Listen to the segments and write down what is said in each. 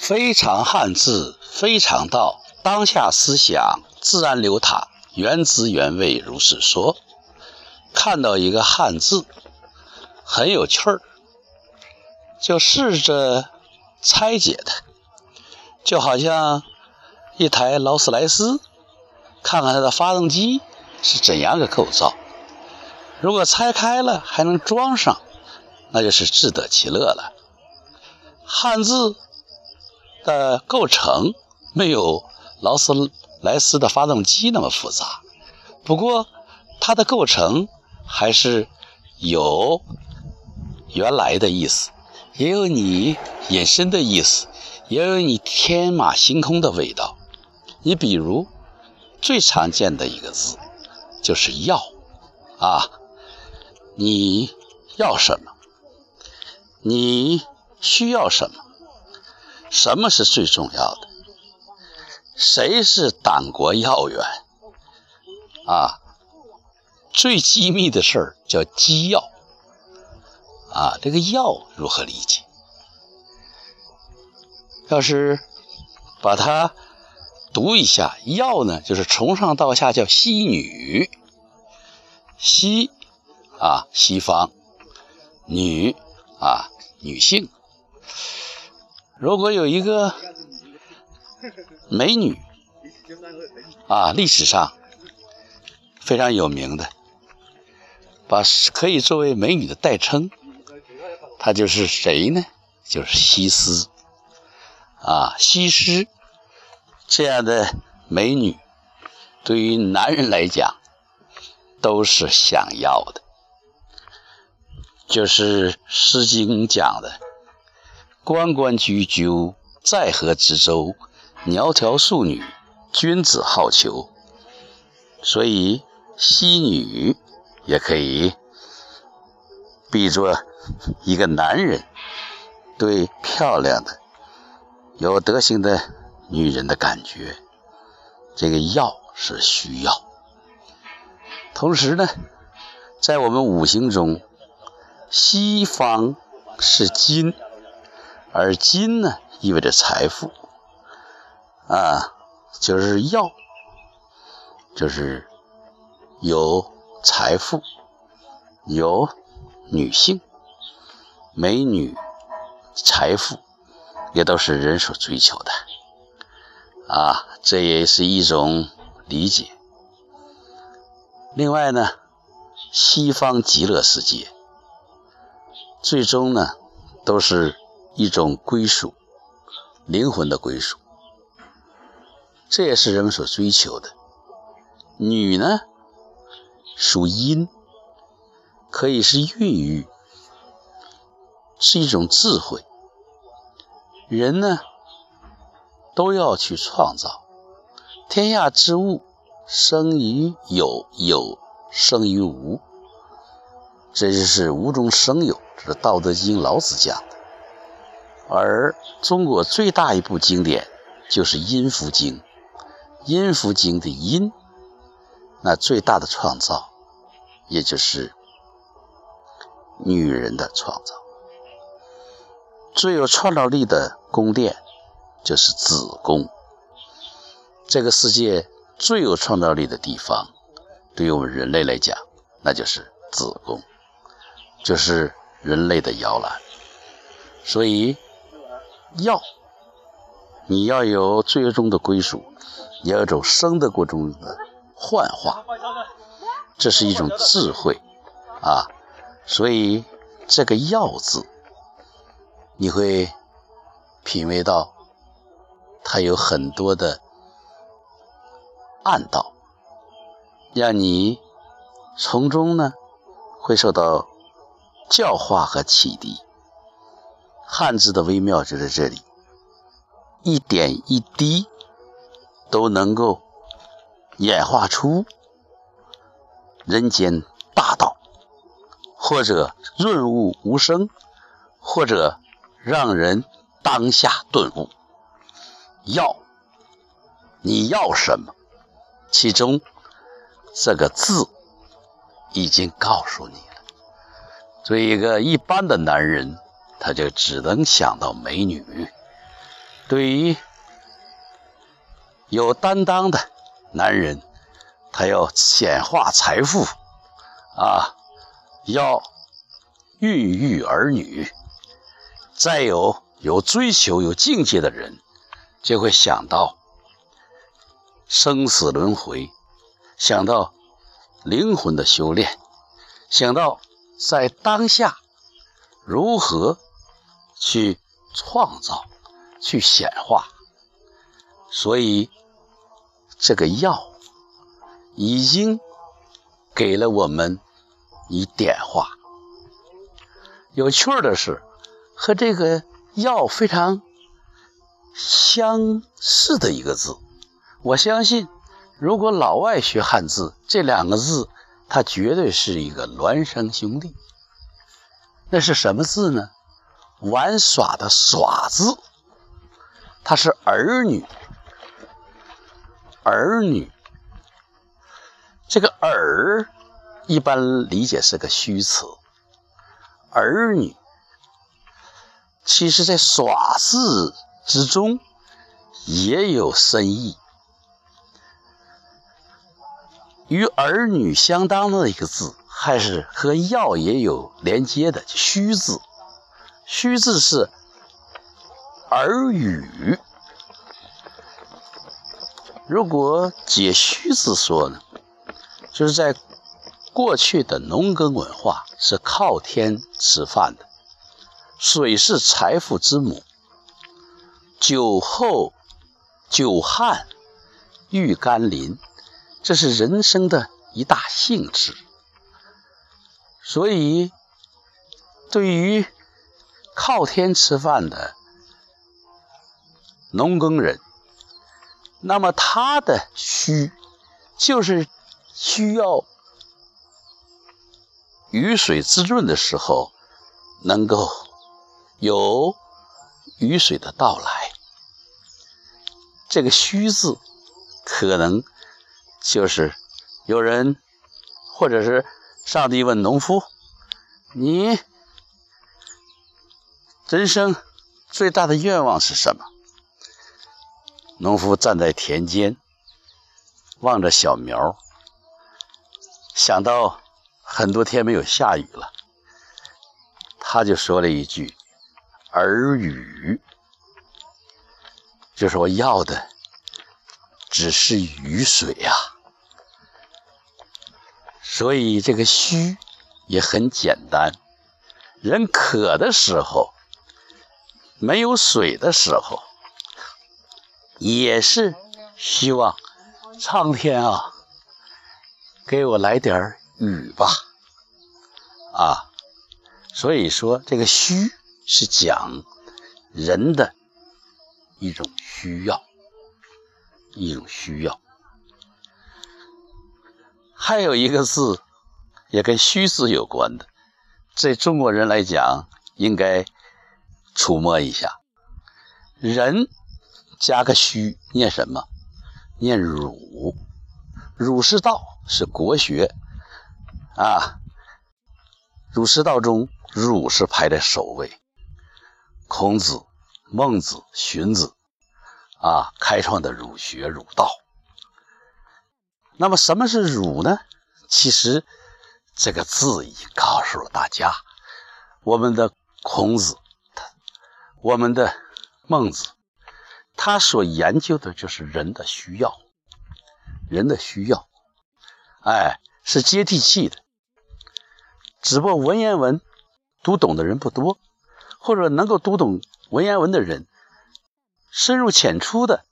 非常汉字，非常道，当下思想自然流淌，原汁原味如是说。看到一个汉字很有趣儿，就试着拆解它，就好像一台劳斯莱斯，看看它的发动机是怎样个构造。如果拆开了还能装上，那就是自得其乐了。汉字的构成没有劳斯莱斯的发动机那么复杂，不过它的构成还是有原来的意思，也有你引申的意思，也有你天马行空的味道。你比如最常见的一个字就是“要”，啊。你要什么？你需要什么？什么是最重要的？谁是党国要员？啊，最机密的事儿叫机要。啊，这个要如何理解？要是把它读一下，要呢，就是从上到下叫西女，西。啊，西方女啊，女性。如果有一个美女啊，历史上非常有名的，把可以作为美女的代称，她就是谁呢？就是西施啊，西施这样的美女，对于男人来讲都是想要的。就是《诗经》讲的“关关雎鸠，在河之洲，窈窕淑女，君子好逑”。所以，西女也可以比作一个男人对漂亮的、有德行的女人的感觉。这个“要”是需要。同时呢，在我们五行中。西方是金，而金呢意味着财富，啊，就是要，就是有财富，有女性、美女、财富，也都是人所追求的，啊，这也是一种理解。另外呢，西方极乐世界。最终呢，都是一种归属，灵魂的归属，这也是人们所追求的。女呢，属阴，可以是孕育，是一种智慧。人呢，都要去创造。天下之物，生于有，有生于无，这就是无中生有。这是《道德经》老子讲，而中国最大一部经典就是《阴符经》。《阴符经》的阴，那最大的创造，也就是女人的创造。最有创造力的宫殿就是子宫。这个世界最有创造力的地方，对于我们人类来讲，那就是子宫，就是。人类的摇篮，所以要你要有最终的归属，你要有种生的过程中的幻化，这是一种智慧啊。所以这个“要”字，你会品味到它有很多的暗道，让你从中呢会受到。教化和启迪，汉字的微妙就在这里，一点一滴都能够演化出人间大道，或者润物无声，或者让人当下顿悟。要，你要什么？其中这个字已经告诉你。了。作为一个一般的男人，他就只能想到美女，对于有担当的男人，他要显化财富啊，要孕育儿女；再有有追求、有境界的人，就会想到生死轮回，想到灵魂的修炼，想到在当下如何去创造。去显化，所以这个药已经给了我们以点化。有趣儿的是，和这个药非常相似的一个字，我相信，如果老外学汉字，这两个字，它绝对是一个孪生兄弟。那是什么字呢？玩耍的“耍”字。它是儿女，儿女，这个儿一般理解是个虚词，儿女，其实在耍字之中也有深意。与儿女相当的一个字，还是和药也有连接的虚字，虚字是。耳语，如果解虚字说呢，就是在过去的农耕文化是靠天吃饭的，水是财富之母，酒后久旱遇甘霖，这是人生的一大幸事。所以，对于靠天吃饭的。农耕人，那么他的需就是需要雨水滋润的时候，能够有雨水的到来。这个“需”字，可能就是有人，或者是上帝问农夫：“你人生最大的愿望是什么？”农夫站在田间，望着小苗，想到很多天没有下雨了，他就说了一句：“儿雨。”就是我要的只是雨水呀。所以这个虚也很简单，人渴的时候，没有水的时候。也是希望苍天啊，给我来点雨吧，啊，所以说这个虚是讲人的一种需要，一种需要。还有一个字也跟虚字有关的，在中国人来讲应该触摸一下，人。加个虚，念什么？念儒。儒释道是国学啊。儒释道中，儒是排在首位。孔子、孟子、荀子啊，开创的儒学、儒道。那么，什么是儒呢？其实这个字已告诉了大家：我们的孔子，我们的孟子。他所研究的就是人的需要，人的需要，哎，是接地气的。只不过文言文读懂的人不多，或者能够读懂文言文的人，深入浅出的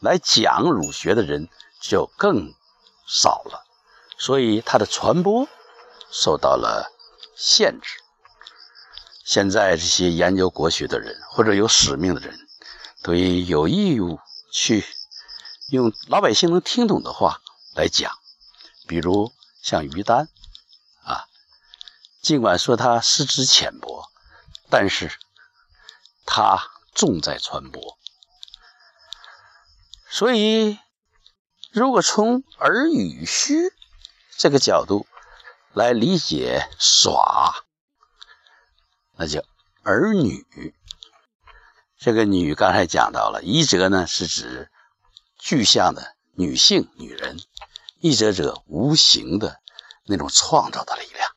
来讲儒学的人就更少了，所以它的传播受到了限制。现在这些研究国学的人，或者有使命的人。对，有义务去用老百姓能听懂的话来讲，比如像于丹啊，尽管说他师资浅薄，但是他重在传播。所以，如果从耳语虚这个角度来理解耍，那叫儿女。这个女刚才讲到了，一者呢是指具象的女性、女人；一者者无形的那种创造的力量，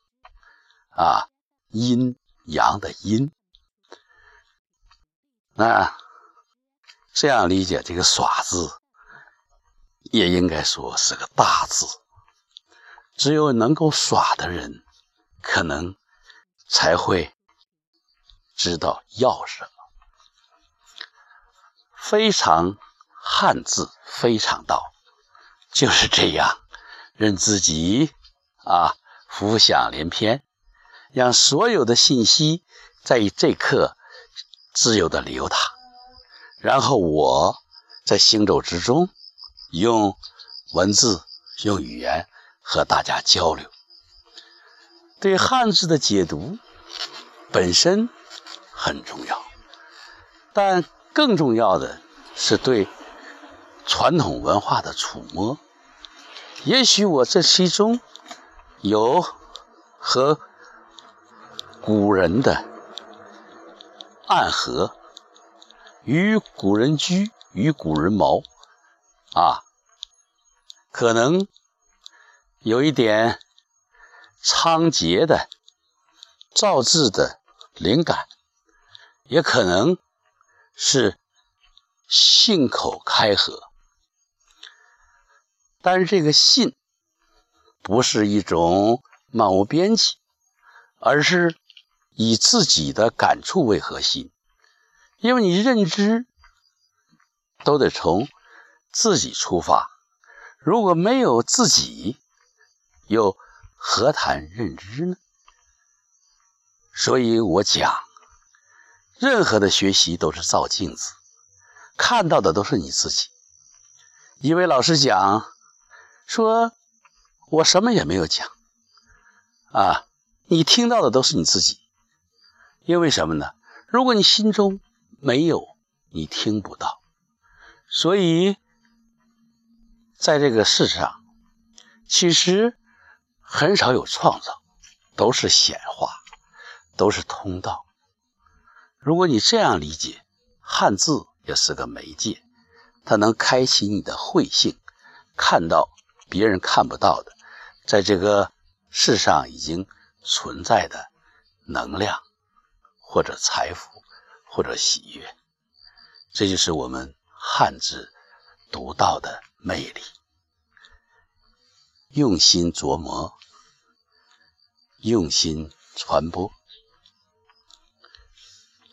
啊，阴阳的阴。那这样理解这个“耍”字，也应该说是个大字。只有能够耍的人，可能才会知道要什么。非常汉字，非常道，就是这样，任自己啊浮想联翩，让所有的信息在于这刻自由的流淌，然后我在行走之中用文字、用语言和大家交流。对汉字的解读本身很重要，但。更重要的是对传统文化的触摸。也许我这其中有和古人的暗合，与古人居，与古人谋，啊，可能有一点仓颉的造字的灵感，也可能。是信口开河，但是这个信不是一种漫无边际，而是以自己的感触为核心，因为你认知都得从自己出发，如果没有自己，又何谈认知呢？所以我讲。任何的学习都是照镜子，看到的都是你自己。一位老师讲说：“我什么也没有讲，啊，你听到的都是你自己。因为什么呢？如果你心中没有，你听不到。所以，在这个世上，其实很少有创造，都是显化，都是通道。”如果你这样理解，汉字也是个媒介，它能开启你的慧性，看到别人看不到的，在这个世上已经存在的能量，或者财富，或者喜悦，这就是我们汉字独到的魅力。用心琢磨，用心传播。